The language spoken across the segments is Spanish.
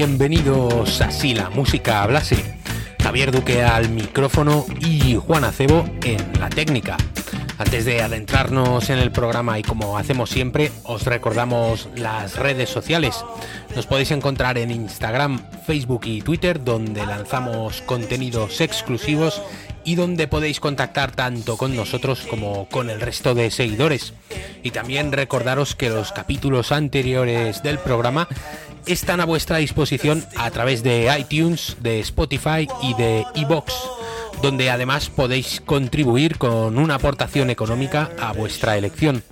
Bienvenidos a Si la música hablase. Javier Duque al micrófono y Juan Acebo en la técnica. Antes de adentrarnos en el programa y como hacemos siempre, os recordamos las redes sociales. Nos podéis encontrar en Instagram, Facebook y Twitter, donde lanzamos contenidos exclusivos y donde podéis contactar tanto con nosotros como con el resto de seguidores. Y también recordaros que los capítulos anteriores del programa están a vuestra disposición a través de iTunes, de Spotify y de iBox donde además podéis contribuir con una aportación económica a vuestra elección.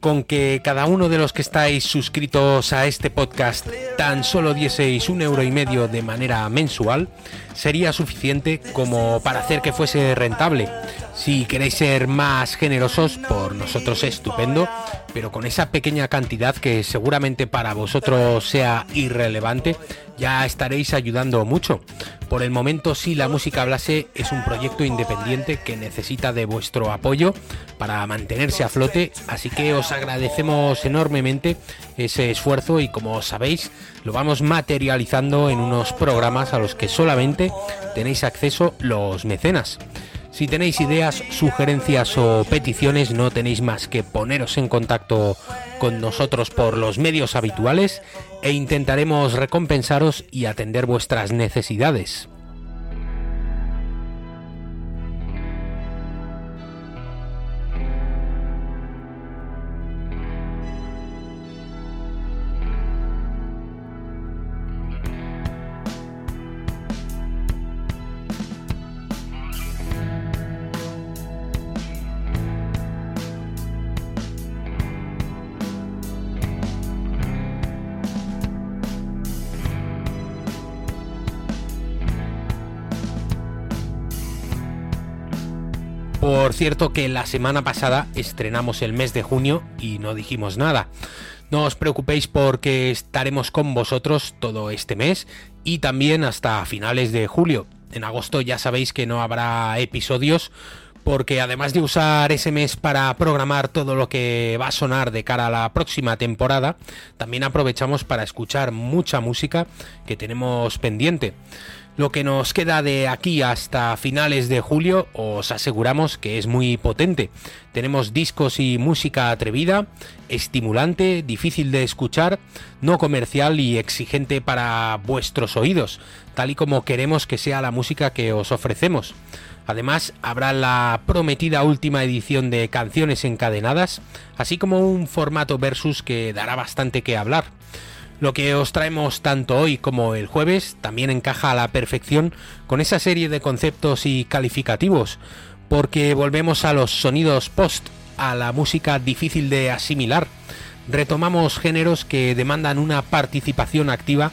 Con que cada uno de los que estáis suscritos a este podcast tan solo dieseis un euro y medio de manera mensual, sería suficiente como para hacer que fuese rentable. Si queréis ser más generosos, por nosotros es estupendo, pero con esa pequeña cantidad que seguramente para vosotros sea irrelevante, ya estaréis ayudando mucho. Por el momento, si la música hablase, es un proyecto independiente que necesita de vuestro apoyo para mantenerse a flote, así que os agradecemos enormemente ese esfuerzo y como sabéis, lo vamos materializando en unos programas a los que solamente tenéis acceso los mecenas. Si tenéis ideas, sugerencias o peticiones, no tenéis más que poneros en contacto con nosotros por los medios habituales e intentaremos recompensaros y atender vuestras necesidades. Cierto que la semana pasada estrenamos el mes de junio y no dijimos nada. No os preocupéis porque estaremos con vosotros todo este mes y también hasta finales de julio. En agosto ya sabéis que no habrá episodios porque además de usar ese mes para programar todo lo que va a sonar de cara a la próxima temporada, también aprovechamos para escuchar mucha música que tenemos pendiente. Lo que nos queda de aquí hasta finales de julio os aseguramos que es muy potente. Tenemos discos y música atrevida, estimulante, difícil de escuchar, no comercial y exigente para vuestros oídos, tal y como queremos que sea la música que os ofrecemos. Además, habrá la prometida última edición de Canciones Encadenadas, así como un formato versus que dará bastante que hablar. Lo que os traemos tanto hoy como el jueves también encaja a la perfección con esa serie de conceptos y calificativos, porque volvemos a los sonidos post, a la música difícil de asimilar. Retomamos géneros que demandan una participación activa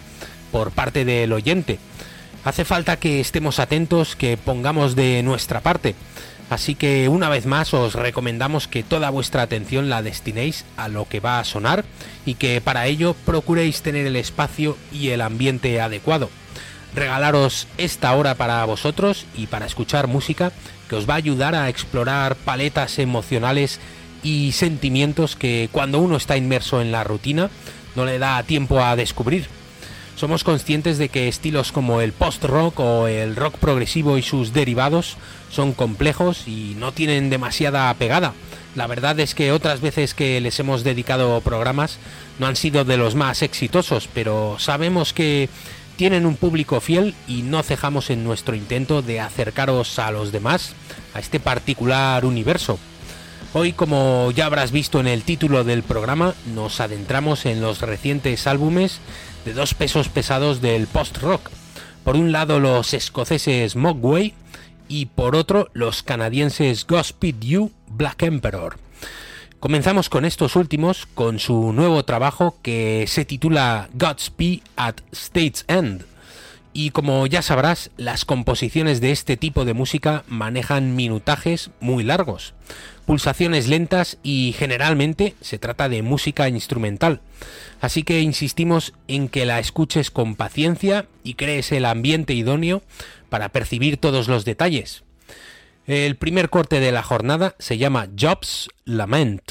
por parte del oyente. Hace falta que estemos atentos, que pongamos de nuestra parte. Así que una vez más os recomendamos que toda vuestra atención la destinéis a lo que va a sonar y que para ello procuréis tener el espacio y el ambiente adecuado. Regalaros esta hora para vosotros y para escuchar música que os va a ayudar a explorar paletas emocionales y sentimientos que cuando uno está inmerso en la rutina no le da tiempo a descubrir. Somos conscientes de que estilos como el post-rock o el rock progresivo y sus derivados son complejos y no tienen demasiada pegada. La verdad es que otras veces que les hemos dedicado programas no han sido de los más exitosos, pero sabemos que tienen un público fiel y no cejamos en nuestro intento de acercaros a los demás, a este particular universo. Hoy, como ya habrás visto en el título del programa, nos adentramos en los recientes álbumes de dos pesos pesados del post-rock. Por un lado los escoceses Mogwai y por otro los canadienses Godspeed You Black Emperor. Comenzamos con estos últimos con su nuevo trabajo que se titula Godspeed at State's End. Y como ya sabrás, las composiciones de este tipo de música manejan minutajes muy largos, pulsaciones lentas y generalmente se trata de música instrumental. Así que insistimos en que la escuches con paciencia y crees el ambiente idóneo para percibir todos los detalles. El primer corte de la jornada se llama Jobs Lament.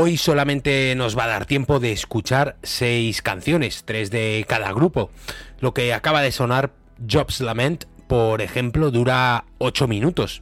Hoy solamente nos va a dar tiempo de escuchar seis canciones, tres de cada grupo. Lo que acaba de sonar Jobs Lament, por ejemplo, dura 8 minutos.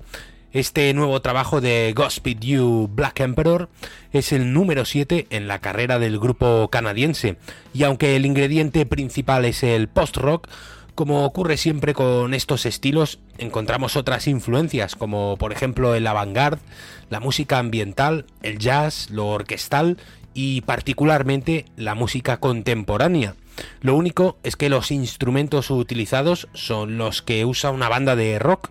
Este nuevo trabajo de Godspeed You Black Emperor es el número 7 en la carrera del grupo canadiense, y aunque el ingrediente principal es el post-rock, como ocurre siempre con estos estilos, encontramos otras influencias, como por ejemplo el avant-garde, la música ambiental, el jazz, lo orquestal y particularmente la música contemporánea. Lo único es que los instrumentos utilizados son los que usa una banda de rock.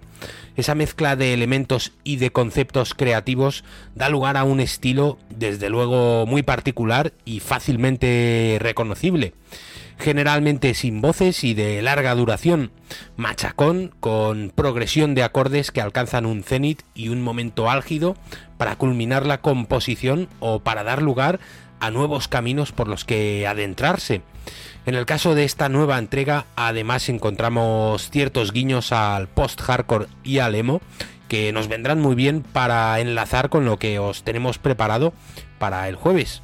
Esa mezcla de elementos y de conceptos creativos da lugar a un estilo desde luego muy particular y fácilmente reconocible generalmente sin voces y de larga duración, machacón con progresión de acordes que alcanzan un cenit y un momento álgido para culminar la composición o para dar lugar a nuevos caminos por los que adentrarse. En el caso de esta nueva entrega, además encontramos ciertos guiños al post-hardcore y al emo que nos vendrán muy bien para enlazar con lo que os tenemos preparado para el jueves.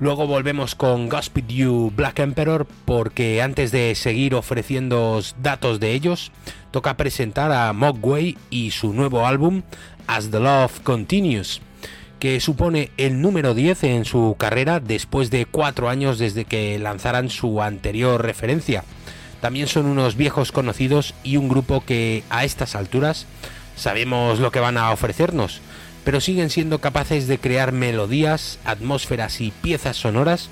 Luego volvemos con Godspeed You Black Emperor porque antes de seguir ofreciendo datos de ellos, toca presentar a Mogwai y su nuevo álbum As the Love Continues, que supone el número 10 en su carrera después de cuatro años desde que lanzaran su anterior referencia. También son unos viejos conocidos y un grupo que a estas alturas sabemos lo que van a ofrecernos pero siguen siendo capaces de crear melodías, atmósferas y piezas sonoras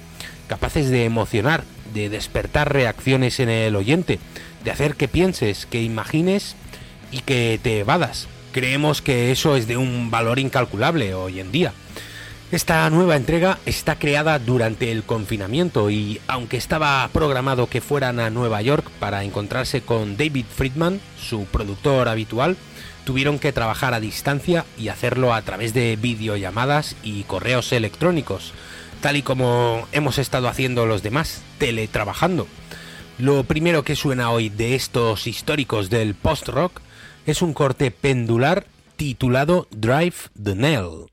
capaces de emocionar, de despertar reacciones en el oyente, de hacer que pienses, que imagines y que te evadas. Creemos que eso es de un valor incalculable hoy en día. Esta nueva entrega está creada durante el confinamiento y aunque estaba programado que fueran a Nueva York para encontrarse con David Friedman, su productor habitual, tuvieron que trabajar a distancia y hacerlo a través de videollamadas y correos electrónicos, tal y como hemos estado haciendo los demás, teletrabajando. Lo primero que suena hoy de estos históricos del post-rock es un corte pendular titulado Drive the Nail.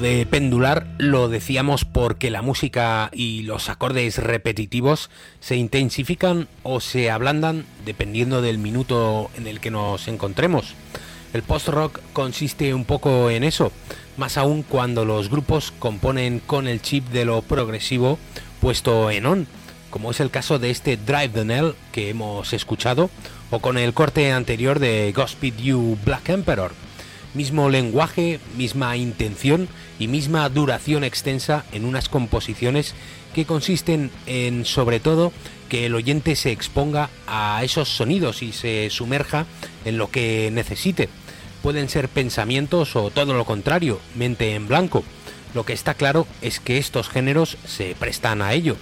De pendular lo decíamos porque la música y los acordes repetitivos se intensifican o se ablandan dependiendo del minuto en el que nos encontremos. El post-rock consiste un poco en eso, más aún cuando los grupos componen con el chip de lo progresivo puesto en on, como es el caso de este Drive the Nail que hemos escuchado, o con el corte anterior de Godspeed You Black Emperor mismo lenguaje, misma intención y misma duración extensa en unas composiciones que consisten en, sobre todo, que el oyente se exponga a esos sonidos y se sumerja en lo que necesite. Pueden ser pensamientos o todo lo contrario, mente en blanco. Lo que está claro es que estos géneros se prestan a ello.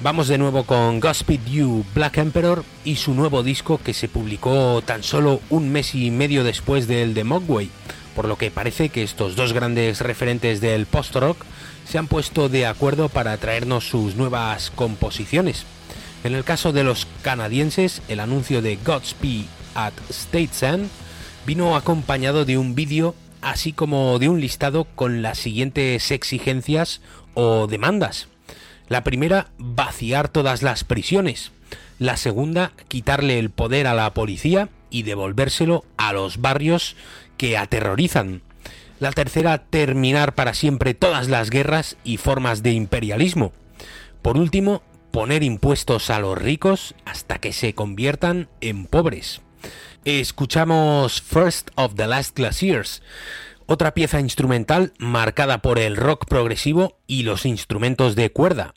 Vamos de nuevo con Godspeed You Black Emperor y su nuevo disco que se publicó tan solo un mes y medio después del de Mogwai, por lo que parece que estos dos grandes referentes del post-rock se han puesto de acuerdo para traernos sus nuevas composiciones. En el caso de los canadienses, el anuncio de Godspeed at States End vino acompañado de un vídeo así como de un listado con las siguientes exigencias o demandas. La primera, vaciar todas las prisiones. La segunda, quitarle el poder a la policía y devolvérselo a los barrios que aterrorizan. La tercera, terminar para siempre todas las guerras y formas de imperialismo. Por último, poner impuestos a los ricos hasta que se conviertan en pobres. Escuchamos First of the Last Glaciers, otra pieza instrumental marcada por el rock progresivo y los instrumentos de cuerda.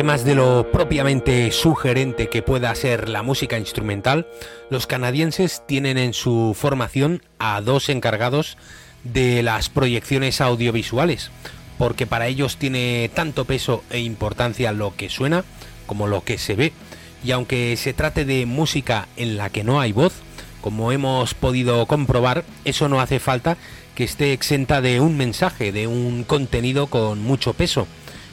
Además de lo propiamente sugerente que pueda ser la música instrumental, los canadienses tienen en su formación a dos encargados de las proyecciones audiovisuales, porque para ellos tiene tanto peso e importancia lo que suena como lo que se ve. Y aunque se trate de música en la que no hay voz, como hemos podido comprobar, eso no hace falta que esté exenta de un mensaje, de un contenido con mucho peso.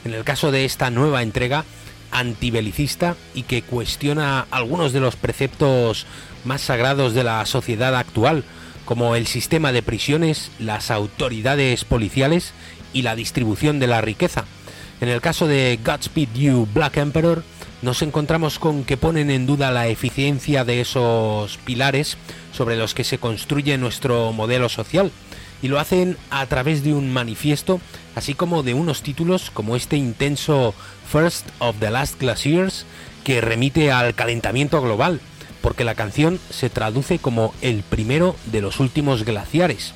En el caso de esta nueva entrega antibelicista y que cuestiona algunos de los preceptos más sagrados de la sociedad actual, como el sistema de prisiones, las autoridades policiales y la distribución de la riqueza. En el caso de Godspeed You Black Emperor, nos encontramos con que ponen en duda la eficiencia de esos pilares sobre los que se construye nuestro modelo social y lo hacen a través de un manifiesto, así como de unos títulos como este intenso First of the Last Glaciers que remite al calentamiento global, porque la canción se traduce como el primero de los últimos glaciares.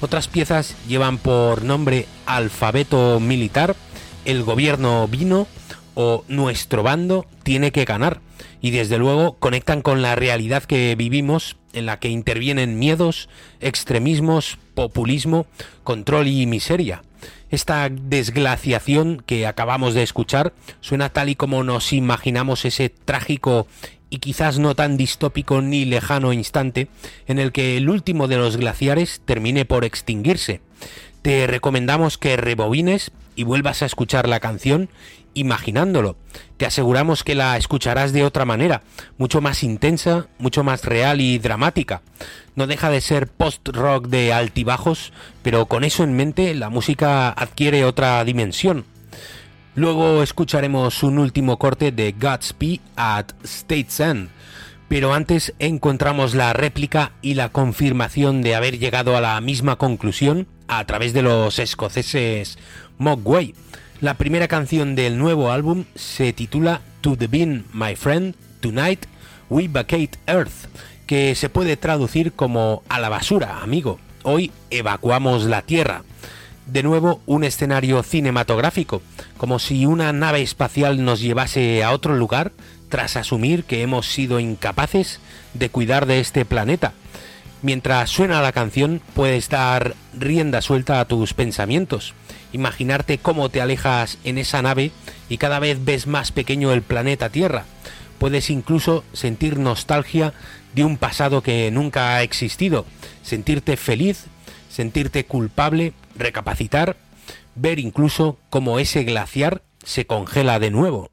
Otras piezas llevan por nombre Alfabeto Militar, El Gobierno Vino o Nuestro Bando tiene que ganar y desde luego conectan con la realidad que vivimos en la que intervienen miedos, extremismos, populismo, control y miseria. Esta desglaciación que acabamos de escuchar suena tal y como nos imaginamos ese trágico y quizás no tan distópico ni lejano instante en el que el último de los glaciares termine por extinguirse. Te recomendamos que rebobines y vuelvas a escuchar la canción imaginándolo. Te aseguramos que la escucharás de otra manera, mucho más intensa, mucho más real y dramática. No deja de ser post-rock de altibajos, pero con eso en mente la música adquiere otra dimensión. Luego escucharemos un último corte de Godspeed at State's End, pero antes encontramos la réplica y la confirmación de haber llegado a la misma conclusión a través de los escoceses Mogwai. La primera canción del nuevo álbum se titula To the Bin, My Friend, Tonight We Vacate Earth, que se puede traducir como a la basura, amigo. Hoy evacuamos la Tierra de nuevo un escenario cinematográfico, como si una nave espacial nos llevase a otro lugar tras asumir que hemos sido incapaces de cuidar de este planeta. Mientras suena la canción puedes dar rienda suelta a tus pensamientos, imaginarte cómo te alejas en esa nave y cada vez ves más pequeño el planeta Tierra. Puedes incluso sentir nostalgia de un pasado que nunca ha existido, sentirte feliz, sentirte culpable recapacitar, ver incluso cómo ese glaciar se congela de nuevo.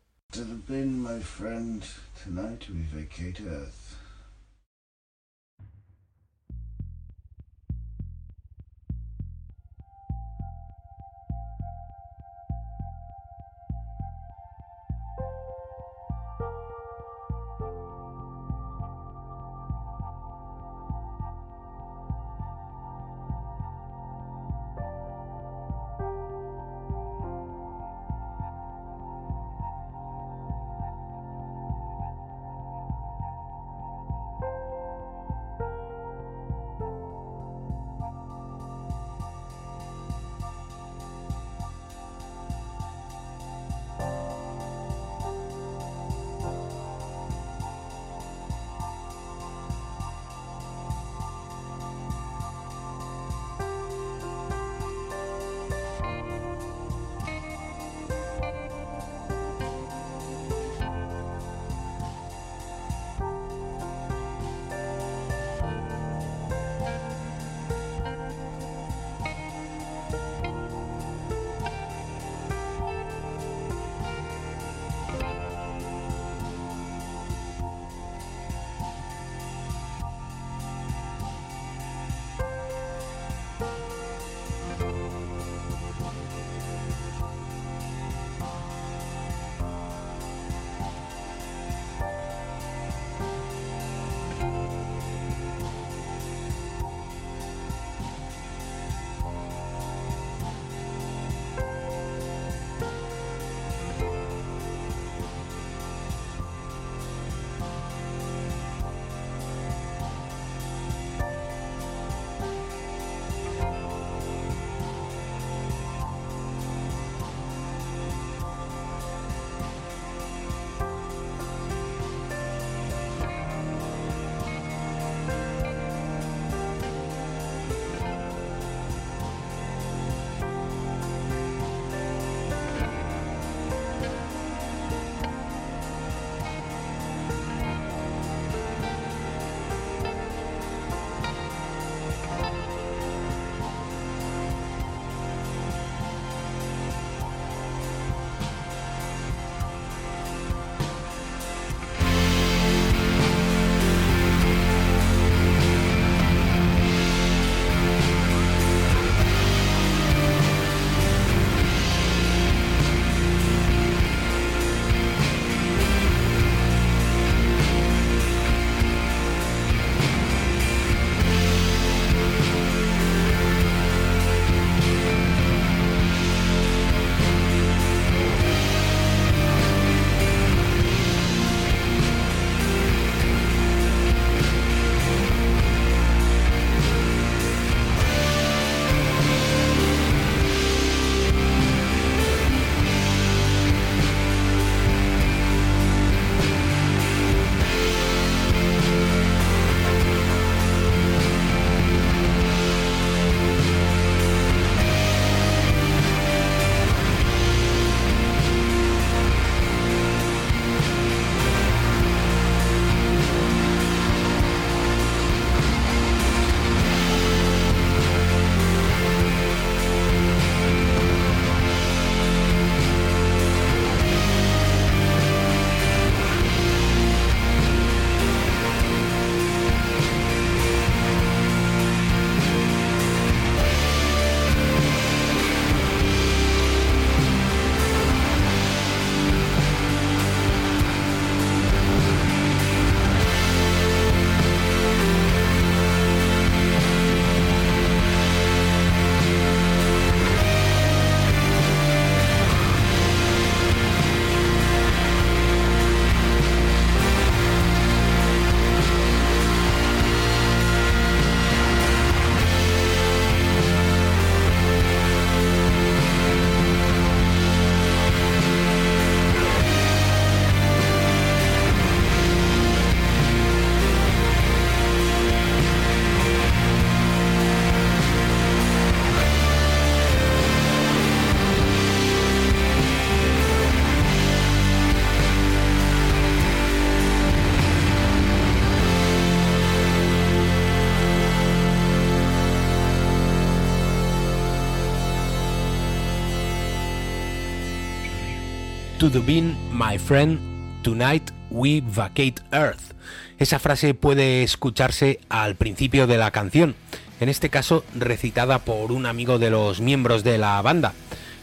My friend, tonight we vacate Earth. Esa frase puede escucharse al principio de la canción, en este caso recitada por un amigo de los miembros de la banda.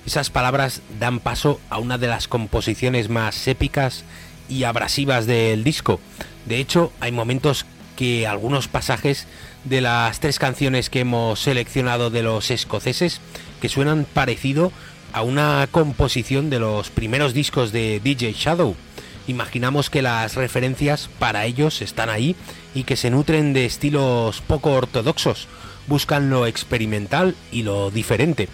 Esas palabras dan paso a una de las composiciones más épicas y abrasivas del disco. De hecho, hay momentos que algunos pasajes de las tres canciones que hemos seleccionado de los escoceses que suenan parecido a una composición de los primeros discos de DJ Shadow. Imaginamos que las referencias para ellos están ahí y que se nutren de estilos poco ortodoxos, buscan lo experimental y lo diferente.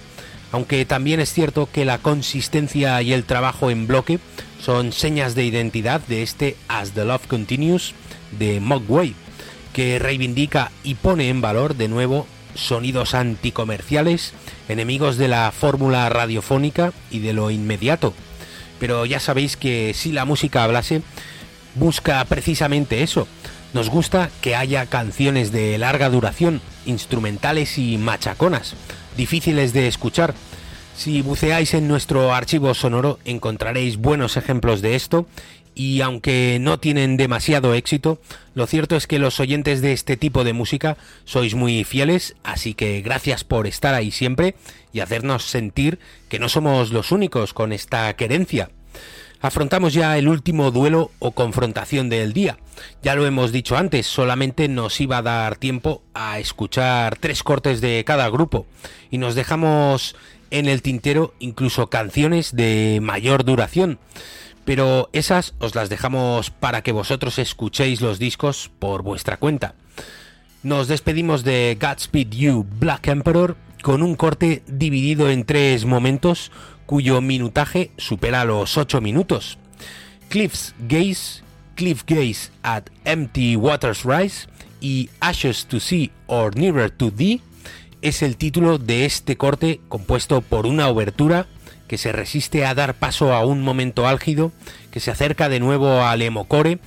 Aunque también es cierto que la consistencia y el trabajo en bloque son señas de identidad de este As the Love Continues de Mogwai, que reivindica y pone en valor de nuevo sonidos anticomerciales, enemigos de la fórmula radiofónica y de lo inmediato. Pero ya sabéis que si la música hablase, busca precisamente eso. Nos gusta que haya canciones de larga duración, instrumentales y machaconas, difíciles de escuchar. Si buceáis en nuestro archivo sonoro encontraréis buenos ejemplos de esto y aunque no tienen demasiado éxito, lo cierto es que los oyentes de este tipo de música sois muy fieles, así que gracias por estar ahí siempre y hacernos sentir que no somos los únicos con esta querencia. Afrontamos ya el último duelo o confrontación del día. Ya lo hemos dicho antes, solamente nos iba a dar tiempo a escuchar tres cortes de cada grupo y nos dejamos en el tintero incluso canciones de mayor duración pero esas os las dejamos para que vosotros escuchéis los discos por vuestra cuenta. Nos despedimos de Godspeed You Black Emperor con un corte dividido en tres momentos cuyo minutaje supera los 8 minutos. Cliff's Gaze, Cliff Gaze at Empty Waters Rise y Ashes to Sea or Nearer to Thee es el título de este corte compuesto por una obertura que se resiste a dar paso a un momento álgido, que se acerca de nuevo al emocore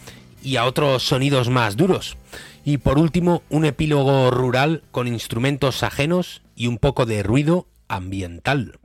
y a otros sonidos más duros. Y por último, un epílogo rural con instrumentos ajenos y un poco de ruido ambiental.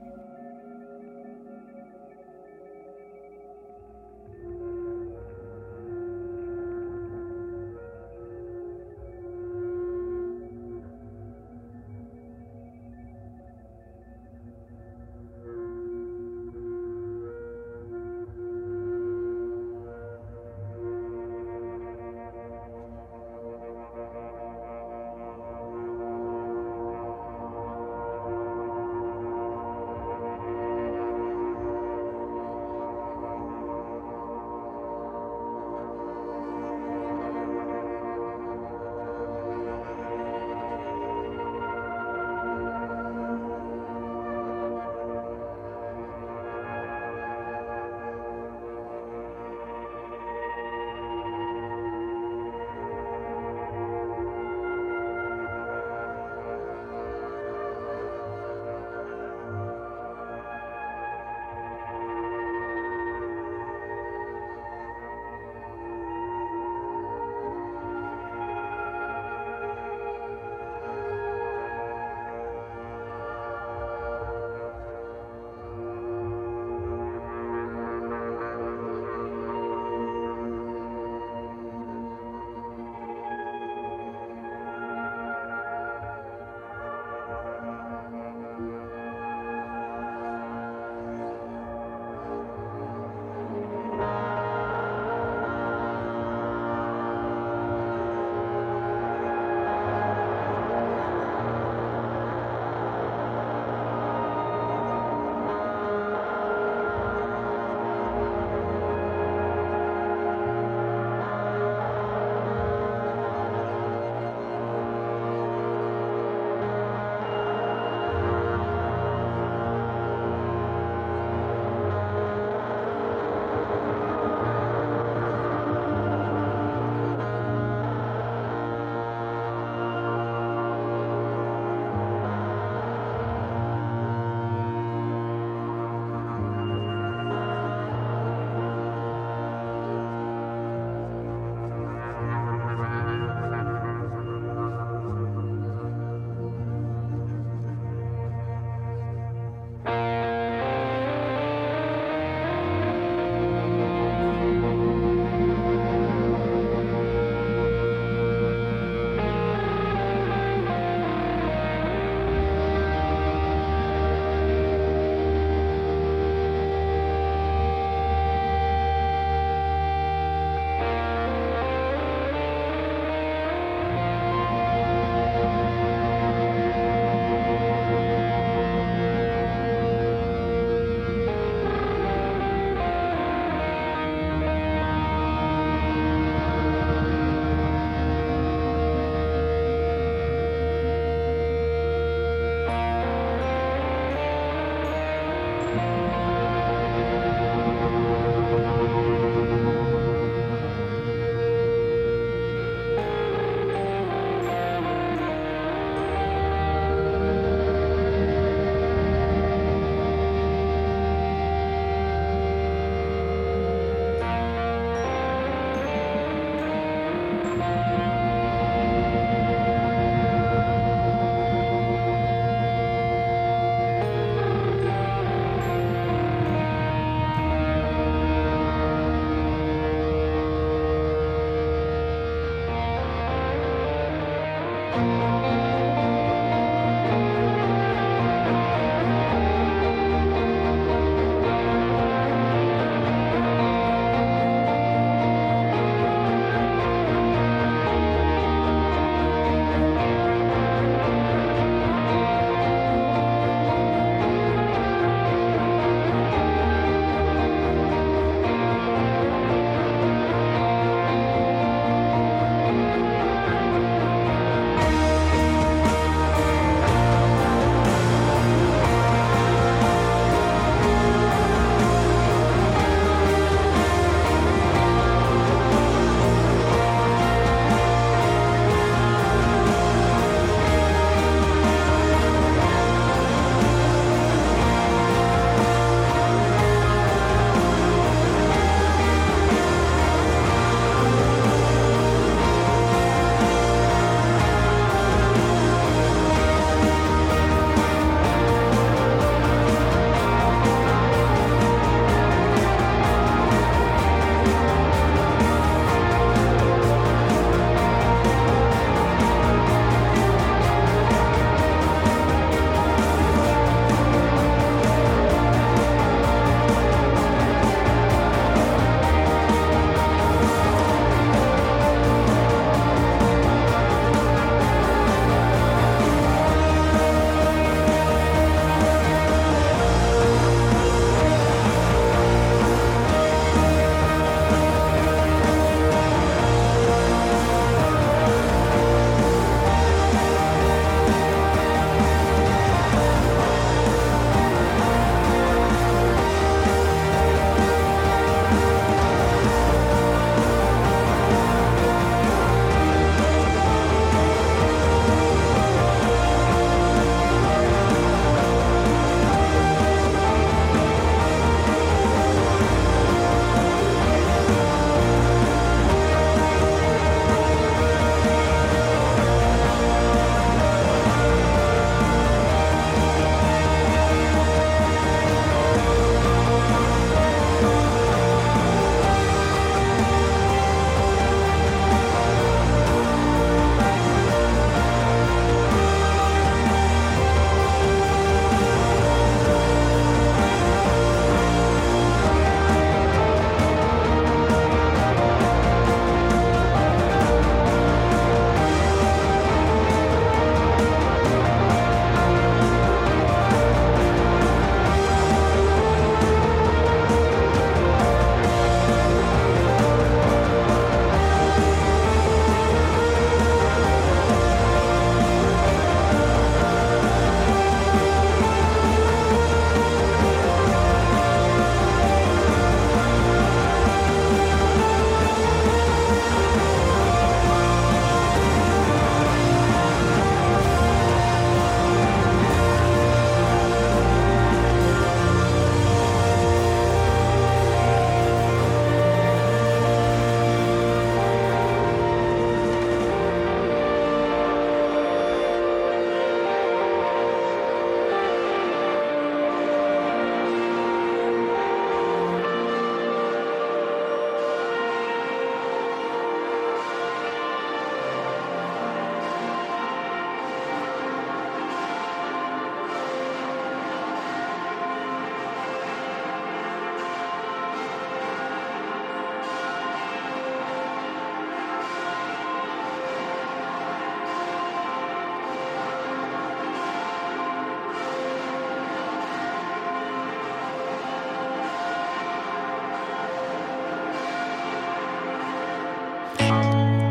Música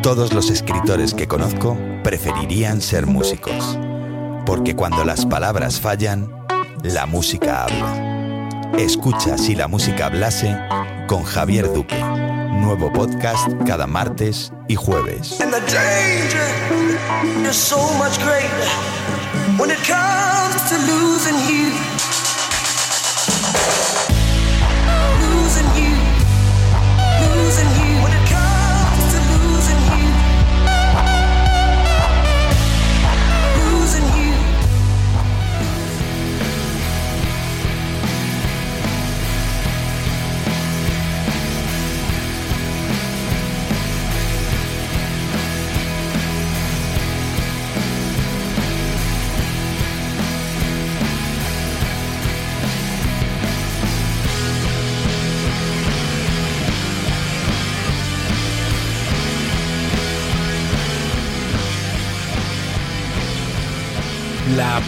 Todos los escritores que conozco preferirían ser músicos, porque cuando las palabras fallan, la música habla. Escucha si la música hablase con Javier Duque. Nuevo podcast cada martes y jueves.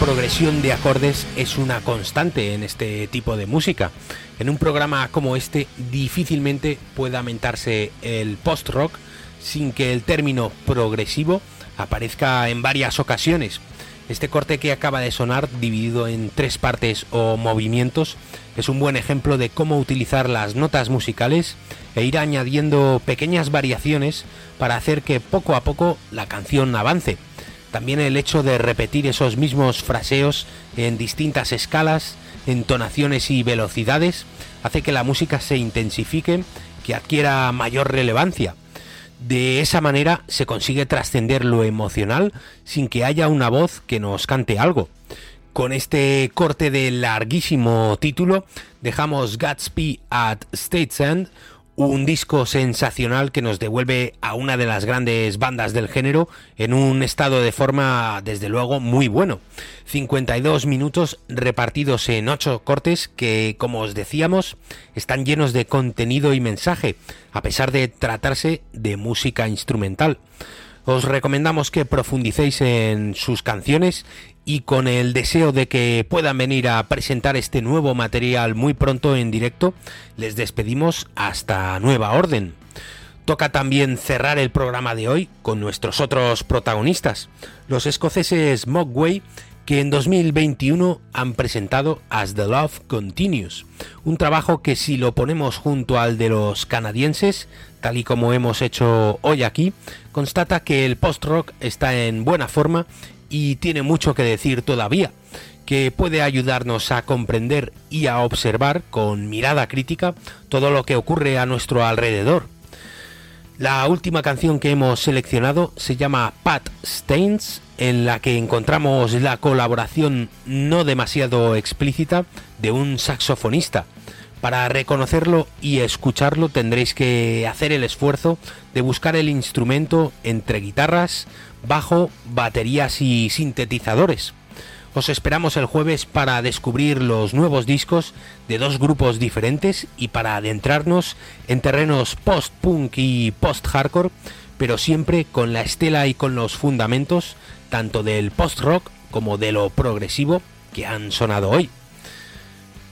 Progresión de acordes es una constante en este tipo de música. En un programa como este difícilmente puede aumentarse el post-rock sin que el término progresivo aparezca en varias ocasiones. Este corte que acaba de sonar, dividido en tres partes o movimientos, es un buen ejemplo de cómo utilizar las notas musicales e ir añadiendo pequeñas variaciones para hacer que poco a poco la canción avance. También el hecho de repetir esos mismos fraseos en distintas escalas, entonaciones y velocidades hace que la música se intensifique, que adquiera mayor relevancia. De esa manera se consigue trascender lo emocional sin que haya una voz que nos cante algo. Con este corte de larguísimo título dejamos Gatsby at State's End, un disco sensacional que nos devuelve a una de las grandes bandas del género en un estado de forma desde luego muy bueno. 52 minutos repartidos en 8 cortes que, como os decíamos, están llenos de contenido y mensaje, a pesar de tratarse de música instrumental. Os recomendamos que profundicéis en sus canciones y con el deseo de que puedan venir a presentar este nuevo material muy pronto en directo, les despedimos hasta nueva orden. Toca también cerrar el programa de hoy con nuestros otros protagonistas, los escoceses Mogwai, que en 2021 han presentado As the Love Continues, un trabajo que si lo ponemos junto al de los canadienses, tal y como hemos hecho hoy aquí, constata que el post-rock está en buena forma y tiene mucho que decir todavía, que puede ayudarnos a comprender y a observar con mirada crítica todo lo que ocurre a nuestro alrededor. La última canción que hemos seleccionado se llama Pat Stains, en la que encontramos la colaboración no demasiado explícita de un saxofonista. Para reconocerlo y escucharlo tendréis que hacer el esfuerzo de buscar el instrumento entre guitarras, bajo, baterías y sintetizadores. Os esperamos el jueves para descubrir los nuevos discos de dos grupos diferentes y para adentrarnos en terrenos post-punk y post-hardcore, pero siempre con la estela y con los fundamentos tanto del post-rock como de lo progresivo que han sonado hoy.